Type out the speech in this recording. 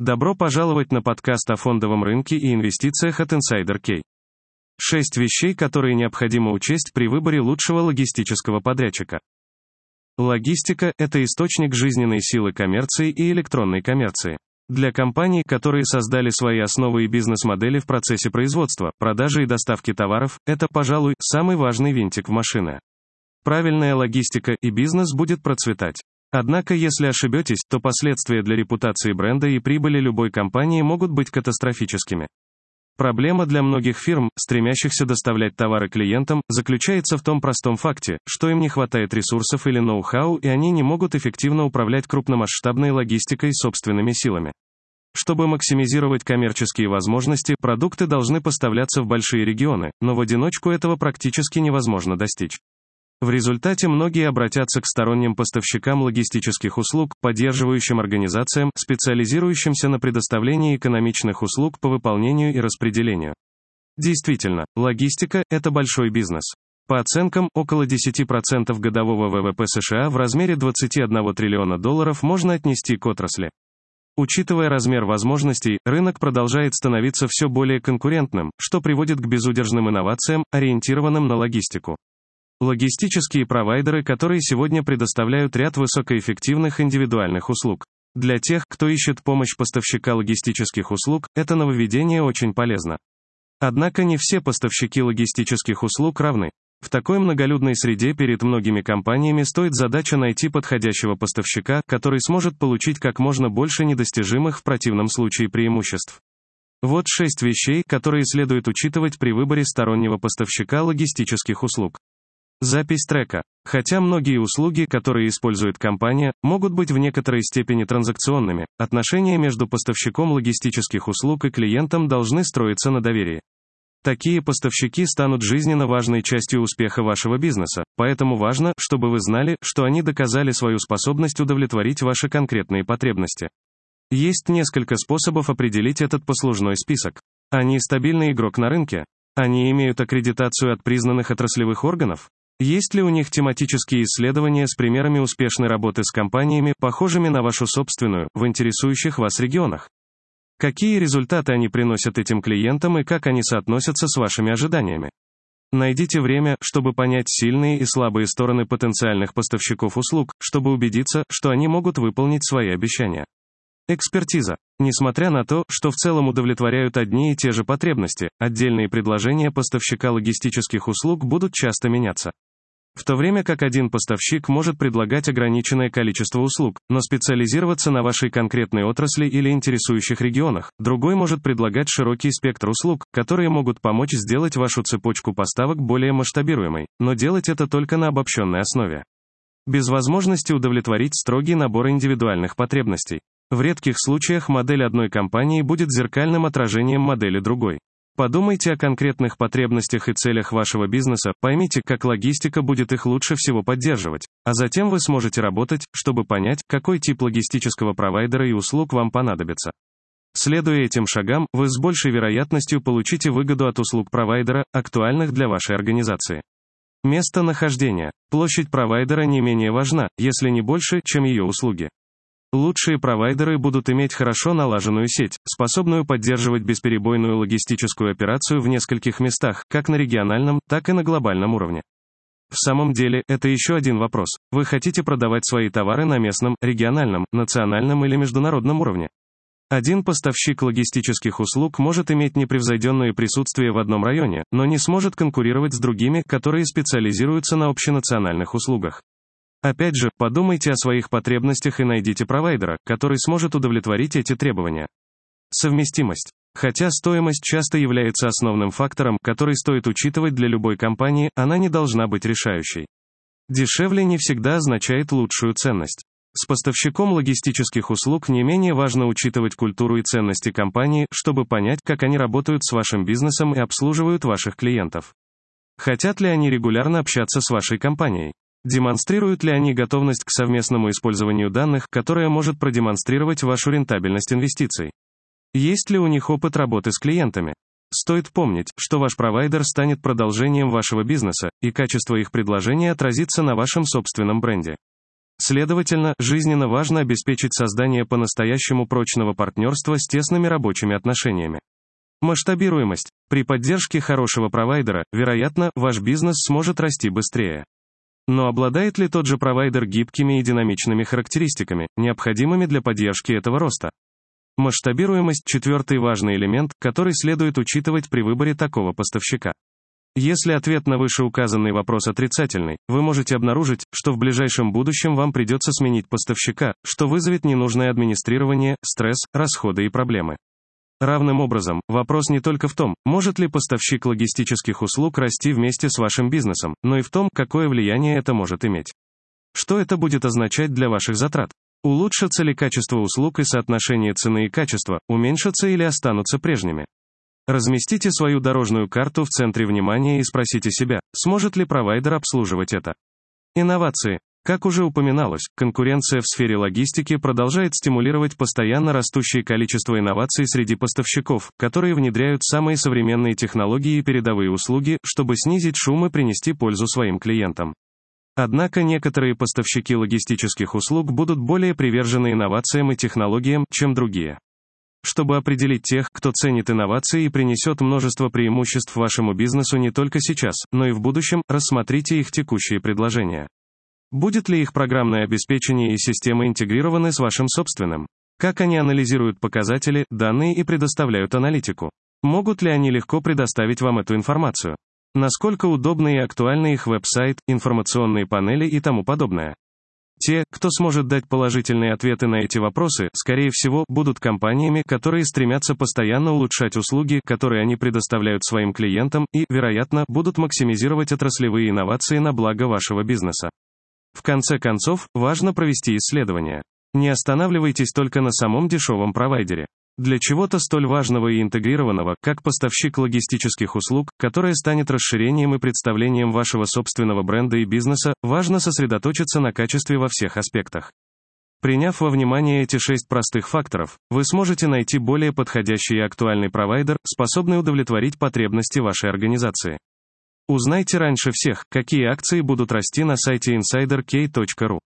Добро пожаловать на подкаст о фондовом рынке и инвестициях от Insider Key. Шесть вещей, которые необходимо учесть при выборе лучшего логистического подрядчика. Логистика – это источник жизненной силы коммерции и электронной коммерции. Для компаний, которые создали свои основы и бизнес-модели в процессе производства, продажи и доставки товаров, это, пожалуй, самый важный винтик в машине. Правильная логистика и бизнес будет процветать. Однако, если ошибетесь, то последствия для репутации бренда и прибыли любой компании могут быть катастрофическими. Проблема для многих фирм, стремящихся доставлять товары клиентам, заключается в том простом факте, что им не хватает ресурсов или ноу-хау, и они не могут эффективно управлять крупномасштабной логистикой собственными силами. Чтобы максимизировать коммерческие возможности, продукты должны поставляться в большие регионы, но в одиночку этого практически невозможно достичь. В результате многие обратятся к сторонним поставщикам логистических услуг, поддерживающим организациям, специализирующимся на предоставлении экономичных услуг по выполнению и распределению. Действительно, логистика – это большой бизнес. По оценкам, около 10% годового ВВП США в размере 21 триллиона долларов можно отнести к отрасли. Учитывая размер возможностей, рынок продолжает становиться все более конкурентным, что приводит к безудержным инновациям, ориентированным на логистику. Логистические провайдеры, которые сегодня предоставляют ряд высокоэффективных индивидуальных услуг. Для тех, кто ищет помощь поставщика логистических услуг, это нововведение очень полезно. Однако не все поставщики логистических услуг равны. В такой многолюдной среде перед многими компаниями стоит задача найти подходящего поставщика, который сможет получить как можно больше недостижимых в противном случае преимуществ. Вот шесть вещей, которые следует учитывать при выборе стороннего поставщика логистических услуг. Запись трека. Хотя многие услуги, которые использует компания, могут быть в некоторой степени транзакционными, отношения между поставщиком логистических услуг и клиентом должны строиться на доверии. Такие поставщики станут жизненно важной частью успеха вашего бизнеса, поэтому важно, чтобы вы знали, что они доказали свою способность удовлетворить ваши конкретные потребности. Есть несколько способов определить этот послужной список. Они стабильный игрок на рынке? Они имеют аккредитацию от признанных отраслевых органов? Есть ли у них тематические исследования с примерами успешной работы с компаниями, похожими на вашу собственную, в интересующих вас регионах? Какие результаты они приносят этим клиентам и как они соотносятся с вашими ожиданиями? Найдите время, чтобы понять сильные и слабые стороны потенциальных поставщиков услуг, чтобы убедиться, что они могут выполнить свои обещания. Экспертиза. Несмотря на то, что в целом удовлетворяют одни и те же потребности, отдельные предложения поставщика логистических услуг будут часто меняться. В то время как один поставщик может предлагать ограниченное количество услуг, но специализироваться на вашей конкретной отрасли или интересующих регионах, другой может предлагать широкий спектр услуг, которые могут помочь сделать вашу цепочку поставок более масштабируемой, но делать это только на обобщенной основе. Без возможности удовлетворить строгий набор индивидуальных потребностей. В редких случаях модель одной компании будет зеркальным отражением модели другой. Подумайте о конкретных потребностях и целях вашего бизнеса, поймите, как логистика будет их лучше всего поддерживать, а затем вы сможете работать, чтобы понять, какой тип логистического провайдера и услуг вам понадобится. Следуя этим шагам, вы с большей вероятностью получите выгоду от услуг провайдера, актуальных для вашей организации. Место нахождения. Площадь провайдера не менее важна, если не больше, чем ее услуги. Лучшие провайдеры будут иметь хорошо налаженную сеть, способную поддерживать бесперебойную логистическую операцию в нескольких местах, как на региональном, так и на глобальном уровне. В самом деле, это еще один вопрос. Вы хотите продавать свои товары на местном, региональном, национальном или международном уровне? Один поставщик логистических услуг может иметь непревзойденное присутствие в одном районе, но не сможет конкурировать с другими, которые специализируются на общенациональных услугах. Опять же, подумайте о своих потребностях и найдите провайдера, который сможет удовлетворить эти требования. Совместимость. Хотя стоимость часто является основным фактором, который стоит учитывать для любой компании, она не должна быть решающей. Дешевле не всегда означает лучшую ценность. С поставщиком логистических услуг не менее важно учитывать культуру и ценности компании, чтобы понять, как они работают с вашим бизнесом и обслуживают ваших клиентов. Хотят ли они регулярно общаться с вашей компанией? Демонстрируют ли они готовность к совместному использованию данных, которая может продемонстрировать вашу рентабельность инвестиций? Есть ли у них опыт работы с клиентами? Стоит помнить, что ваш провайдер станет продолжением вашего бизнеса, и качество их предложения отразится на вашем собственном бренде. Следовательно, жизненно важно обеспечить создание по-настоящему прочного партнерства с тесными рабочими отношениями. Масштабируемость. При поддержке хорошего провайдера, вероятно, ваш бизнес сможет расти быстрее. Но обладает ли тот же провайдер гибкими и динамичными характеристиками, необходимыми для поддержки этого роста? Масштабируемость – четвертый важный элемент, который следует учитывать при выборе такого поставщика. Если ответ на вышеуказанный вопрос отрицательный, вы можете обнаружить, что в ближайшем будущем вам придется сменить поставщика, что вызовет ненужное администрирование, стресс, расходы и проблемы. Равным образом, вопрос не только в том, может ли поставщик логистических услуг расти вместе с вашим бизнесом, но и в том, какое влияние это может иметь. Что это будет означать для ваших затрат? Улучшится ли качество услуг и соотношение цены и качества, уменьшатся или останутся прежними? Разместите свою дорожную карту в центре внимания и спросите себя, сможет ли провайдер обслуживать это. Инновации. Как уже упоминалось, конкуренция в сфере логистики продолжает стимулировать постоянно растущее количество инноваций среди поставщиков, которые внедряют самые современные технологии и передовые услуги, чтобы снизить шум и принести пользу своим клиентам. Однако некоторые поставщики логистических услуг будут более привержены инновациям и технологиям, чем другие. Чтобы определить тех, кто ценит инновации и принесет множество преимуществ вашему бизнесу не только сейчас, но и в будущем, рассмотрите их текущие предложения. Будет ли их программное обеспечение и система интегрированы с вашим собственным? Как они анализируют показатели, данные и предоставляют аналитику? Могут ли они легко предоставить вам эту информацию? Насколько удобны и актуальны их веб-сайт, информационные панели и тому подобное? Те, кто сможет дать положительные ответы на эти вопросы, скорее всего, будут компаниями, которые стремятся постоянно улучшать услуги, которые они предоставляют своим клиентам, и, вероятно, будут максимизировать отраслевые инновации на благо вашего бизнеса. В конце концов, важно провести исследование. Не останавливайтесь только на самом дешевом провайдере. Для чего-то столь важного и интегрированного, как поставщик логистических услуг, которое станет расширением и представлением вашего собственного бренда и бизнеса, важно сосредоточиться на качестве во всех аспектах. Приняв во внимание эти шесть простых факторов, вы сможете найти более подходящий и актуальный провайдер, способный удовлетворить потребности вашей организации. Узнайте раньше всех, какие акции будут расти на сайте insiderk.ru.